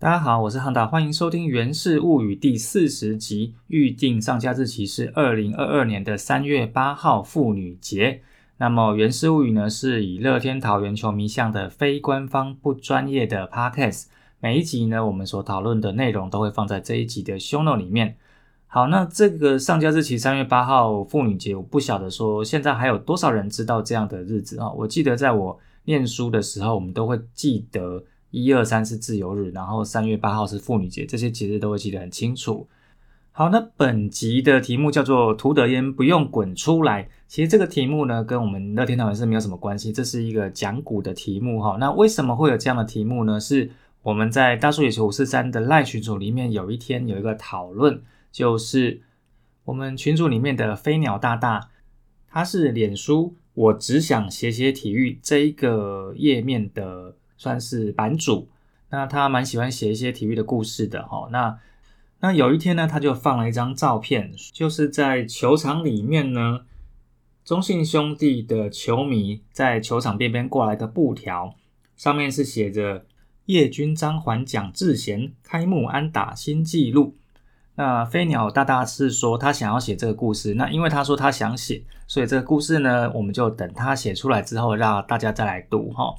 大家好，我是汉达，欢迎收听《源氏物语》第四十集，预定上架日期是二零二二年的三月八号妇女节。那么，《源氏物语》呢是以乐天桃园球迷向的非官方、不专业的 podcast。每一集呢，我们所讨论的内容都会放在这一集的 show note 里面。好，那这个上架日期三月八号妇女节，我不晓得说现在还有多少人知道这样的日子啊？我记得在我念书的时候，我们都会记得。一二三是自由日，然后三月八号是妇女节，这些节日都会记得很清楚。好，那本集的题目叫做“涂德烟不用滚出来”。其实这个题目呢，跟我们乐天堂是没有什么关系，这是一个讲古的题目哈。那为什么会有这样的题目呢？是我们在大数野球五四三的赖群组里面，有一天有一个讨论，就是我们群组里面的飞鸟大大，他是脸书我只想写写体育这一个页面的。算是版主，那他蛮喜欢写一些体育的故事的哈。那那有一天呢，他就放了一张照片，就是在球场里面呢，中信兄弟的球迷在球场边边挂来的布条，上面是写着“叶军章还蒋志贤开幕安打新纪录”。那飞鸟大大是说他想要写这个故事，那因为他说他想写，所以这个故事呢，我们就等他写出来之后，让大家再来读哈。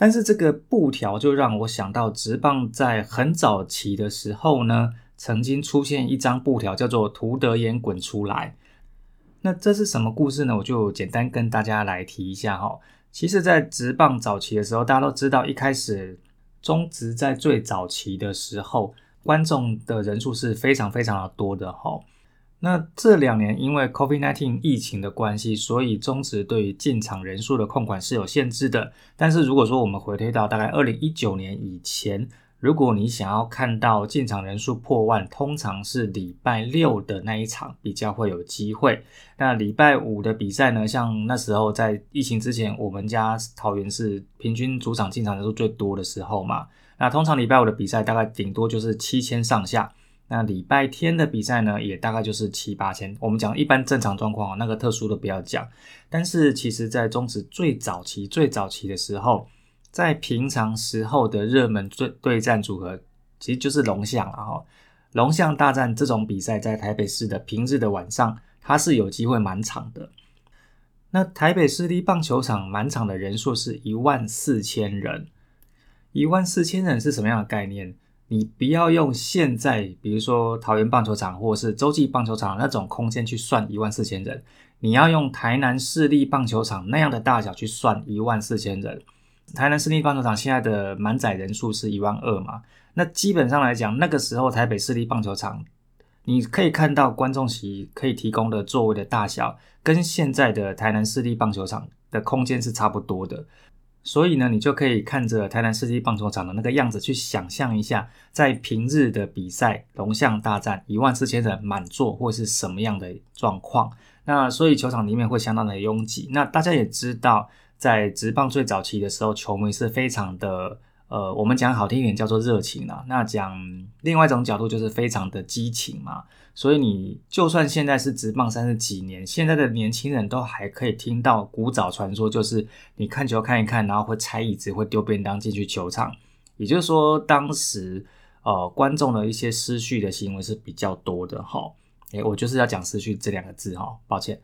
但是这个布条就让我想到，直棒在很早期的时候呢，曾经出现一张布条，叫做“图德言滚出来”。那这是什么故事呢？我就简单跟大家来提一下哈。其实，在直棒早期的时候，大家都知道，一开始中职在最早期的时候，观众的人数是非常非常的多的哈。那这两年因为 COVID-19 疫情的关系，所以中职对于进场人数的控管是有限制的。但是如果说我们回推到大概二零一九年以前，如果你想要看到进场人数破万，通常是礼拜六的那一场比较会有机会。那礼拜五的比赛呢？像那时候在疫情之前，我们家桃园是平均主场进场人数最多的时候嘛。那通常礼拜五的比赛大概顶多就是七千上下。那礼拜天的比赛呢，也大概就是七八千。我们讲一般正常状况那个特殊的不要讲。但是其实，在中职最早期、最早期的时候，在平常时候的热门对对战组合，其实就是龙象了哈。龙象大战这种比赛，在台北市的平日的晚上，它是有机会满场的。那台北市立棒球场满场的人数是一万四千人。一万四千人是什么样的概念？你不要用现在，比如说桃园棒球场或者是洲际棒球场那种空间去算一万四千人，你要用台南市立棒球场那样的大小去算一万四千人。台南市立棒球场现在的满载人数是一万二嘛？那基本上来讲，那个时候台北市立棒球场，你可以看到观众席可以提供的座位的大小，跟现在的台南市立棒球场的空间是差不多的。所以呢，你就可以看着台南世纪棒球场的那个样子，去想象一下，在平日的比赛龙象大战一万四千人满座，会是什么样的状况？那所以球场里面会相当的拥挤。那大家也知道，在职棒最早期的时候，球迷是非常的。呃，我们讲好听一点叫做热情啦，那讲另外一种角度就是非常的激情嘛。所以你就算现在是直棒三十几年，现在的年轻人都还可以听到古早传说，就是你看球看一看，然后会拆椅子，会丢便当进去球场。也就是说，当时呃观众的一些失序的行为是比较多的哈。诶，我就是要讲失序这两个字哈，抱歉。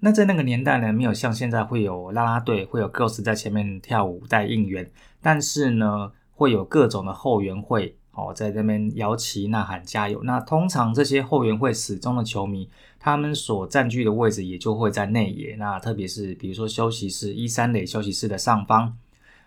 那在那个年代呢，没有像现在会有啦啦队，会有 girls 在前面跳舞带应援，但是呢，会有各种的后援会哦，在那边摇旗呐喊加油。那通常这些后援会始终的球迷，他们所占据的位置也就会在内野。那特别是比如说休息室一三垒休息室的上方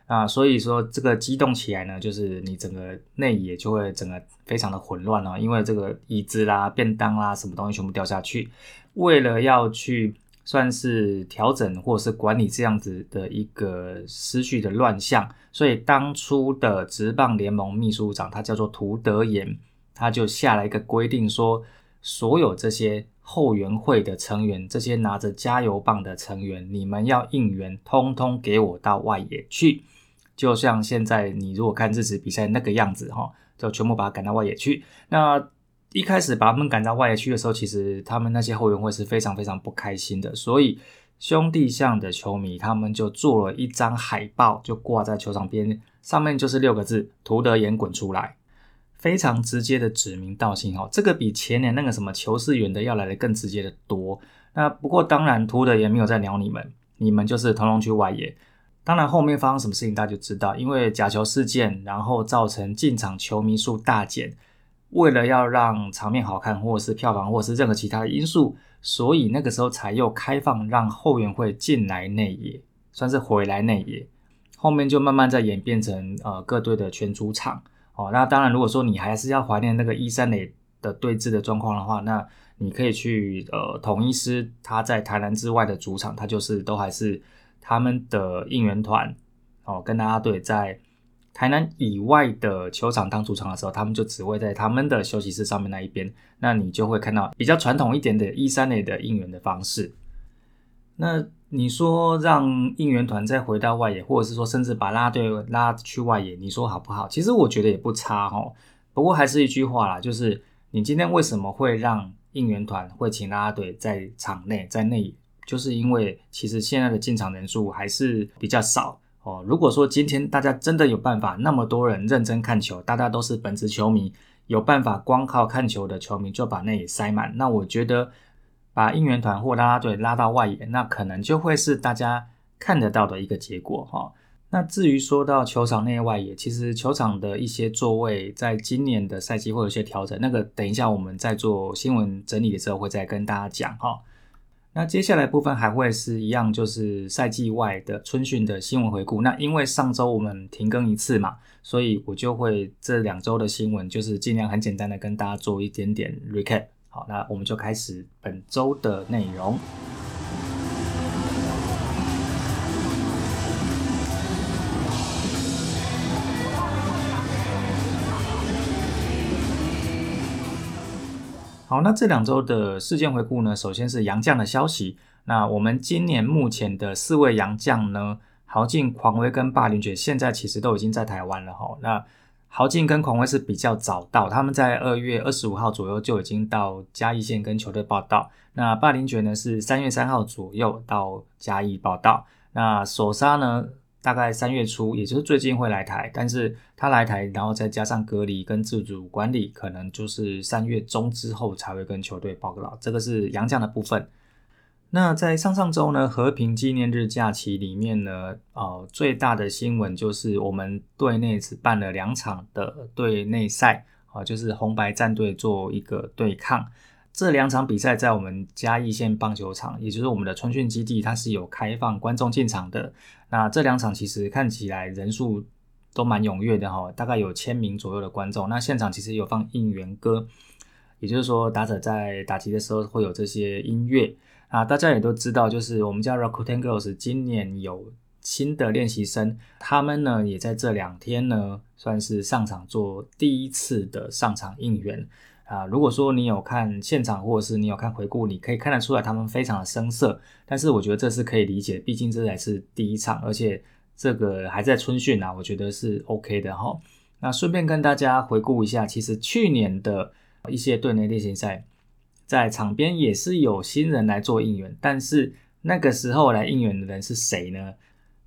啊，所以说这个激动起来呢，就是你整个内野就会整个非常的混乱哦，因为这个椅子啦、便当啦什么东西全部掉下去，为了要去。算是调整或是管理这样子的一个思绪的乱象，所以当初的职棒联盟秘书长他叫做涂德言，他就下了一个规定，说所有这些后援会的成员，这些拿着加油棒的成员，你们要应援，通通给我到外野去。就像现在你如果看日职比赛那个样子哈，就全部把他赶到外野去。那一开始把他们赶到外野区的时候，其实他们那些后援会是非常非常不开心的。所以兄弟象的球迷他们就做了一张海报，就挂在球场边，上面就是六个字：“图德言滚出来。”非常直接的指名道姓哦，这个比前年那个什么球是远的要来的更直接的多。那不过当然，图德也没有在鸟你们，你们就是同龙区外野。当然后面发生什么事情大家就知道，因为假球事件，然后造成进场球迷数大减。为了要让场面好看，或者是票房，或者是任何其他的因素，所以那个时候才又开放让后援会进来内野，算是回来内野。后面就慢慢在演变成呃各队的全主场。哦，那当然，如果说你还是要怀念那个一三垒的对峙的状况的话，那你可以去呃统一师他在台南之外的主场，他就是都还是他们的应援团哦，跟大家队在台南以外的球场当主场的时候，他们就只会在他们的休息室上面那一边，那你就会看到比较传统一点的一三垒的应援的方式。那你说让应援团再回到外野，或者是说甚至把拉队拉去外野，你说好不好？其实我觉得也不差哈。不过还是一句话啦，就是你今天为什么会让应援团会请拉拉队在场内在内野？就是因为其实现在的进场人数还是比较少哦。如果说今天大家真的有办法，那么多人认真看球，大家都是本职球迷，有办法光靠看球的球迷就把那里塞满，那我觉得。把应援团或拉拉队拉到外野，那可能就会是大家看得到的一个结果哈。那至于说到球场内外野，其实球场的一些座位在今年的赛季会有些调整，那个等一下我们在做新闻整理的时候会再跟大家讲哈。那接下来部分还会是一样，就是赛季外的春训的新闻回顾。那因为上周我们停更一次嘛，所以我就会这两周的新闻就是尽量很简单的跟大家做一点点 recap。好，那我们就开始本周的内容。好，那这两周的事件回顾呢？首先是杨将的消息。那我们今年目前的四位杨将呢，豪进、狂威跟霸凌爵，现在其实都已经在台湾了哈。那豪进跟狂威是比较早到，他们在二月二十五号左右就已经到嘉义县跟球队报道。那霸凌爵呢是三月三号左右到嘉义报道。那索沙呢大概三月初，也就是最近会来台，但是他来台，然后再加上隔离跟自主管理，可能就是三月中之后才会跟球队报告。这个是杨将的部分。那在上上周呢，和平纪念日假期里面呢，呃，最大的新闻就是我们队内只办了两场的队内赛，啊，就是红白战队做一个对抗。这两场比赛在我们嘉义县棒球场，也就是我们的春训基地，它是有开放观众进场的。那这两场其实看起来人数都蛮踊跃的哈，大概有千名左右的观众。那现场其实有放应援歌，也就是说打者在打击的时候会有这些音乐。啊，大家也都知道，就是我们家 Rakuten Girls 今年有新的练习生，他们呢也在这两天呢算是上场做第一次的上场应援啊。如果说你有看现场，或者是你有看回顾，你可以看得出来他们非常的生涩，但是我觉得这是可以理解，毕竟这才是第一场，而且这个还在春训啊，我觉得是 OK 的哈。那顺便跟大家回顾一下，其实去年的一些队内练习赛。在场边也是有新人来做应援，但是那个时候来应援的人是谁呢？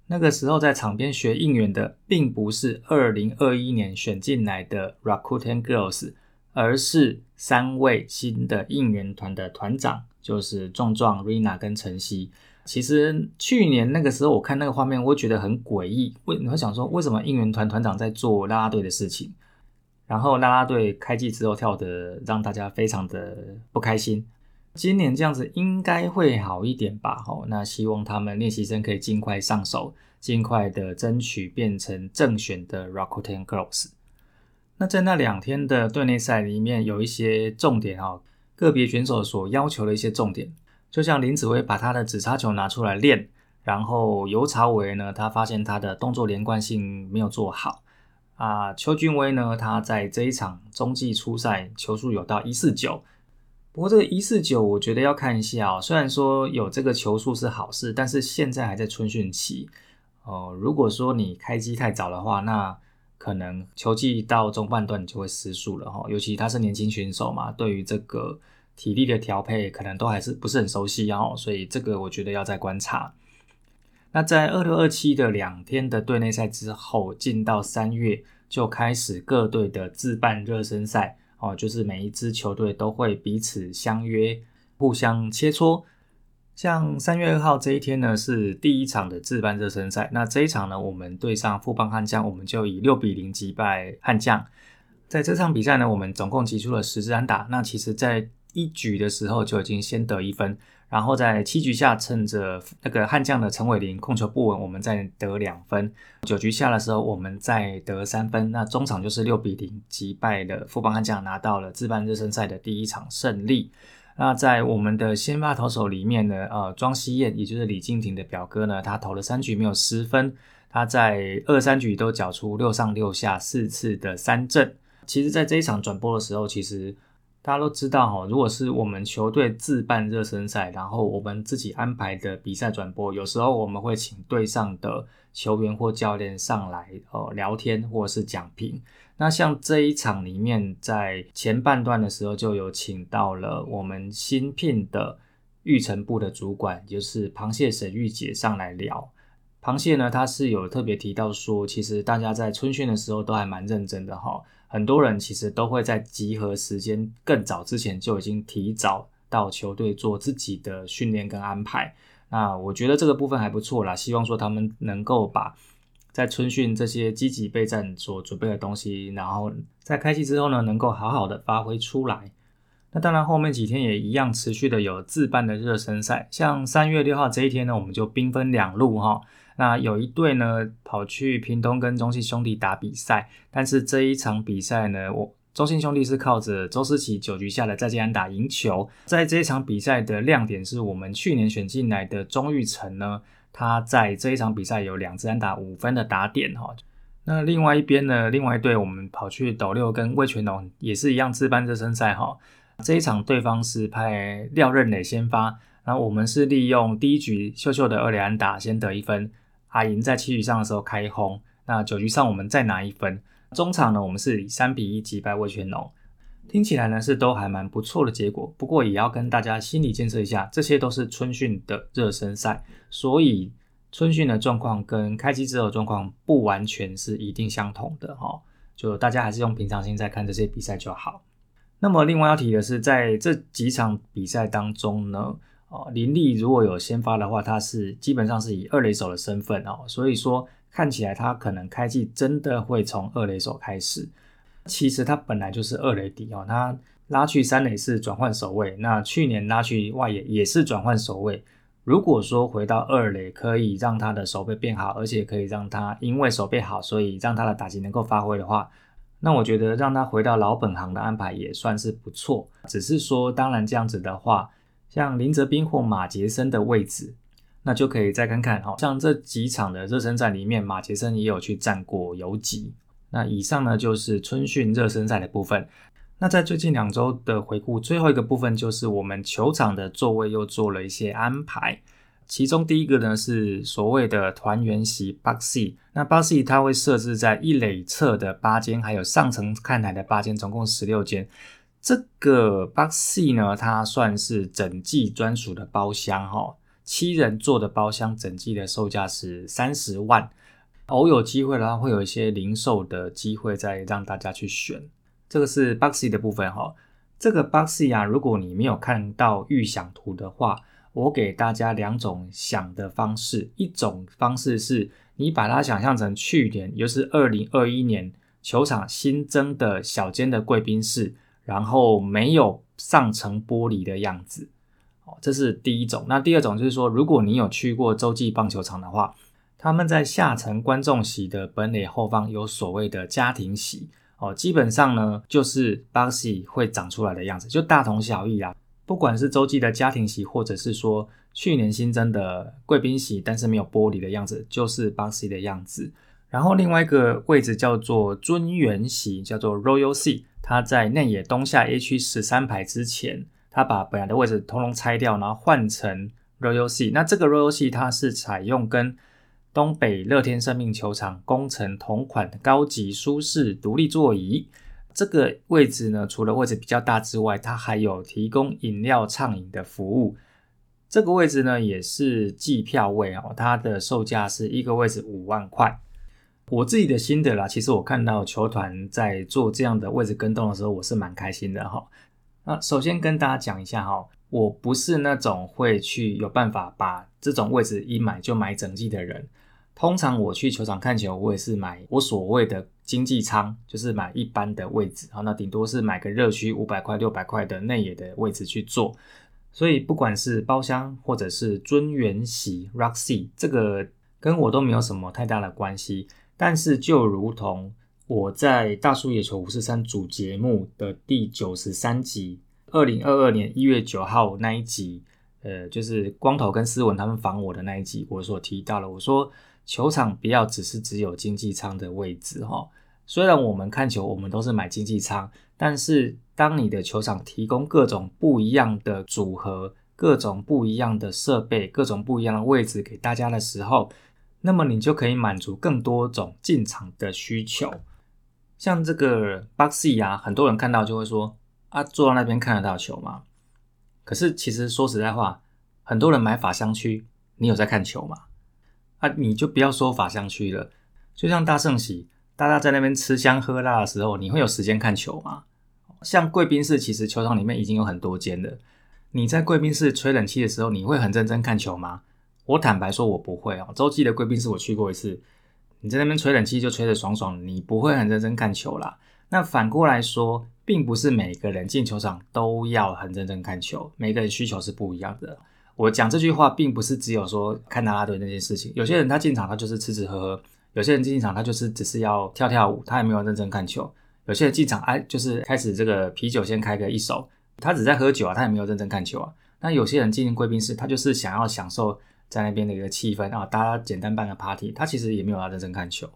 那个时候在场边学应援的，并不是二零二一年选进来的 Rakuten Girls，而是三位新的应援团的团长，就是壮壮、Rina 跟晨曦。其实去年那个时候我看那个画面，我觉得很诡异，为我想说，为什么应援团团长在做啦啦队的事情？然后啦啦队开季之后跳的让大家非常的不开心。今年这样子应该会好一点吧？吼，那希望他们练习生可以尽快上手，尽快的争取变成正选的 Rakuten Girls。那在那两天的队内赛里面，有一些重点哦，个别选手所要求的一些重点，就像林子薇把他的紫叉球拿出来练，然后尤朝伟呢，他发现他的动作连贯性没有做好。啊，邱俊威呢？他在这一场中继初赛球速有到一四九，不过这个一四九我觉得要看一下哦。虽然说有这个球速是好事，但是现在还在春训期哦。如果说你开机太早的话，那可能球季到中半段你就会失速了哈。尤其他是年轻选手嘛，对于这个体力的调配可能都还是不是很熟悉哦，所以这个我觉得要再观察。那在二六二七的两天的队内赛之后，进到三月就开始各队的自办热身赛哦，就是每一支球队都会彼此相约，互相切磋。像三月二号这一天呢，是第一场的自办热身赛。那这一场呢，我们对上富邦悍将，我们就以六比零击败悍将。在这场比赛呢，我们总共击出了十支安打。那其实，在一局的时候就已经先得一分，然后在七局下趁着那个悍将的陈伟林控球不稳，我们再得两分。九局下的时候，我们再得三分。那中场就是六比零击败了富邦悍将，拿到了自办热身赛的第一场胜利。那在我们的先发投手里面呢，呃，庄希燕，也就是李敬廷的表哥呢，他投了三局没有失分，他在二三局都缴出六上六下四次的三振。其实，在这一场转播的时候，其实大家都知道哈，如果是我们球队自办热身赛，然后我们自己安排的比赛转播，有时候我们会请队上的球员或教练上来呃聊天或者是讲评。那像这一场里面，在前半段的时候就有请到了我们新聘的育成部的主管，就是螃蟹沈玉姐上来聊。螃蟹呢，他是有特别提到说，其实大家在春训的时候都还蛮认真的哈，很多人其实都会在集合时间更早之前就已经提早到球队做自己的训练跟安排。那我觉得这个部分还不错啦，希望说他们能够把。在春训这些积极备战所准备的东西，然后在开季之后呢，能够好好的发挥出来。那当然后面几天也一样持续的有自办的热身赛，像三月六号这一天呢，我们就兵分两路哈。那有一队呢跑去屏东跟中信兄弟打比赛，但是这一场比赛呢，我中信兄弟是靠着周思齐九局下的再见安打赢球。在这一场比赛的亮点是我们去年选进来的钟玉成呢。他在这一场比赛有两支安打五分的打点哈，那另外一边呢，另外一队我们跑去斗六跟魏全龙也是一样自办热身赛哈，这一场对方是派廖任磊先发，然后我们是利用第一局秀秀的二连安打先得一分，阿银在七局上的时候开轰，那九局上我们再拿一分，中场呢我们是以三比一击败魏全龙。听起来呢是都还蛮不错的结果，不过也要跟大家心理建设一下，这些都是春训的热身赛，所以春训的状况跟开机之后状况不完全是一定相同的哈，就大家还是用平常心在看这些比赛就好。那么另外要提的是，在这几场比赛当中呢，哦林立如果有先发的话，他是基本上是以二垒手的身份哦，所以说看起来他可能开季真的会从二垒手开始。其实他本来就是二垒底哦，他拉去三垒是转换守卫，那去年拉去外野也是转换守卫。如果说回到二垒可以让他的手背变好，而且可以让他因为手背好，所以让他的打击能够发挥的话，那我觉得让他回到老本行的安排也算是不错。只是说，当然这样子的话，像林泽斌或马杰森的位置，那就可以再看看。好像这几场的热身赛里面，马杰森也有去站过游击。那以上呢就是春训热身赛的部分。那在最近两周的回顾，最后一个部分就是我们球场的座位又做了一些安排。其中第一个呢是所谓的团圆席 （box）。那 box 它会设置在一垒侧的八间，还有上层看台的八间，总共十六间。这个 box 呢，它算是整季专属的包厢哈。七人座的包厢，整季的售价是三十万。偶有机会的话，会有一些零售的机会再让大家去选。这个是 Boxy 的部分哈。这个 Boxy 啊，如果你没有看到预想图的话，我给大家两种想的方式。一种方式是你把它想象成去年，也就是二零二一年球场新增的小间的贵宾室，然后没有上层玻璃的样子。哦，这是第一种。那第二种就是说，如果你有去过洲际棒球场的话。他们在下层观众席的本垒后方有所谓的家庭席哦，基本上呢就是 boxy 会长出来的样子，就大同小异啊。不管是洲际的家庭席，或者是说去年新增的贵宾席，但是没有玻璃的样子，就是 boxy 的样子。然后另外一个位置叫做尊元席，叫做 Royal C，它在内野东下 A 区十三排之前，它把本来的位置通通拆掉，然后换成 Royal C。那这个 Royal C 它是采用跟东北乐天生命球场工程同款的高级舒适独立座椅，这个位置呢，除了位置比较大之外，它还有提供饮料畅饮的服务。这个位置呢也是计票位哦，它的售价是一个位置五万块。我自己的心得啦，其实我看到球团在做这样的位置跟动的时候，我是蛮开心的哈。那首先跟大家讲一下哈，我不是那种会去有办法把这种位置一买就买整季的人。通常我去球场看球，我也是买我所谓的经济舱，就是买一般的位置。好，那顶多是买个热区五百块、六百块的内野的位置去做。所以不管是包厢或者是尊元席 （Roxy），这个跟我都没有什么太大的关系。但是就如同我在大叔野球五四三主节目的第九十三集，二零二二年一月九号那一集，呃，就是光头跟思文他们访我的那一集，我所提到了，我说球场不要只是只有经济舱的位置哈。虽然我们看球，我们都是买经济舱，但是当你的球场提供各种不一样的组合、各种不一样的设备、各种不一样的位置给大家的时候，那么你就可以满足更多种进场的需求，像这个 Boxy 啊，很多人看到就会说啊，坐到那边看得到球吗？可是其实说实在话，很多人买法香区，你有在看球吗？啊，你就不要说法香区了，就像大圣喜，大家在那边吃香喝辣的时候，你会有时间看球吗？像贵宾室，其实球场里面已经有很多间了，你在贵宾室吹冷气的时候，你会很认真看球吗？我坦白说，我不会哦。洲际的贵宾室我去过一次，你在那边吹冷气就吹得爽爽，你不会很认真看球啦。那反过来说，并不是每个人进球场都要很认真看球，每个人需求是不一样的。我讲这句话，并不是只有说看啦啦队那件事情。有些人他进场他就是吃吃喝喝，有些人进场他就是只是要跳跳舞，他也没有认真看球。有些人进场哎，就是开始这个啤酒先开个一手，他只在喝酒啊，他也没有认真看球啊。那有些人进贵宾室，他就是想要享受。在那边的一个气氛啊，大家简单办个 party，他其实也没有要认真看球，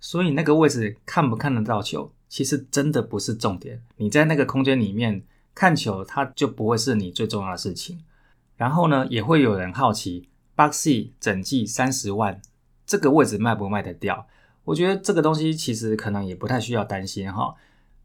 所以那个位置看不看得到球，其实真的不是重点。你在那个空间里面看球，它就不会是你最重要的事情。然后呢，也会有人好奇，Boxy 整季三十万，这个位置卖不卖得掉？我觉得这个东西其实可能也不太需要担心哈。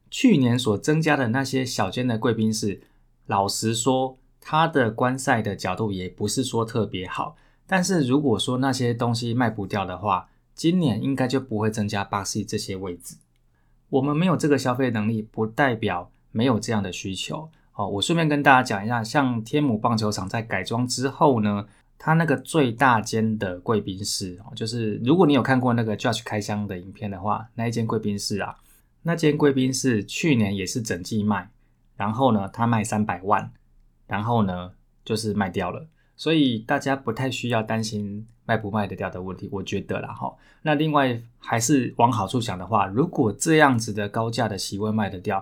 去年所增加的那些小间的贵宾室，老实说。它的观赛的角度也不是说特别好，但是如果说那些东西卖不掉的话，今年应该就不会增加巴西这些位置。我们没有这个消费能力，不代表没有这样的需求。哦，我顺便跟大家讲一下，像天母棒球场在改装之后呢，它那个最大间的贵宾室哦，就是如果你有看过那个 Judge 开箱的影片的话，那一间贵宾室啊，那间贵宾室去年也是整季卖，然后呢，它卖三百万。然后呢，就是卖掉了，所以大家不太需要担心卖不卖得掉的问题，我觉得啦哈。那另外还是往好处想的话，如果这样子的高价的席位卖得掉，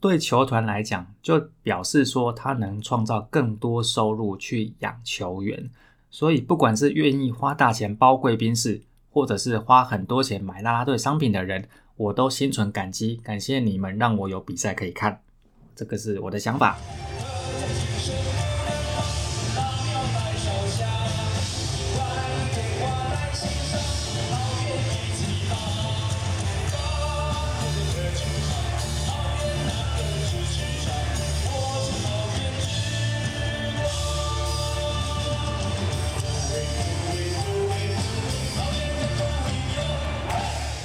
对球团来讲，就表示说他能创造更多收入去养球员。所以不管是愿意花大钱包贵宾室，或者是花很多钱买啦啦队商品的人，我都心存感激，感谢你们让我有比赛可以看，这个是我的想法。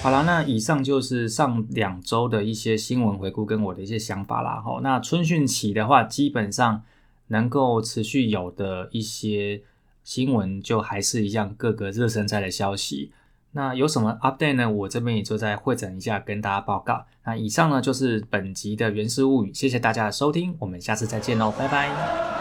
好了，那以上就是上两周的一些新闻回顾跟我的一些想法啦。哈，那春训期的话，基本上能够持续有的一些新闻，就还是一样各个热身赛的消息。那有什么 update 呢？我这边也就在会诊一下，跟大家报告。那以上呢就是本集的原始物语，谢谢大家的收听，我们下次再见喽，拜拜。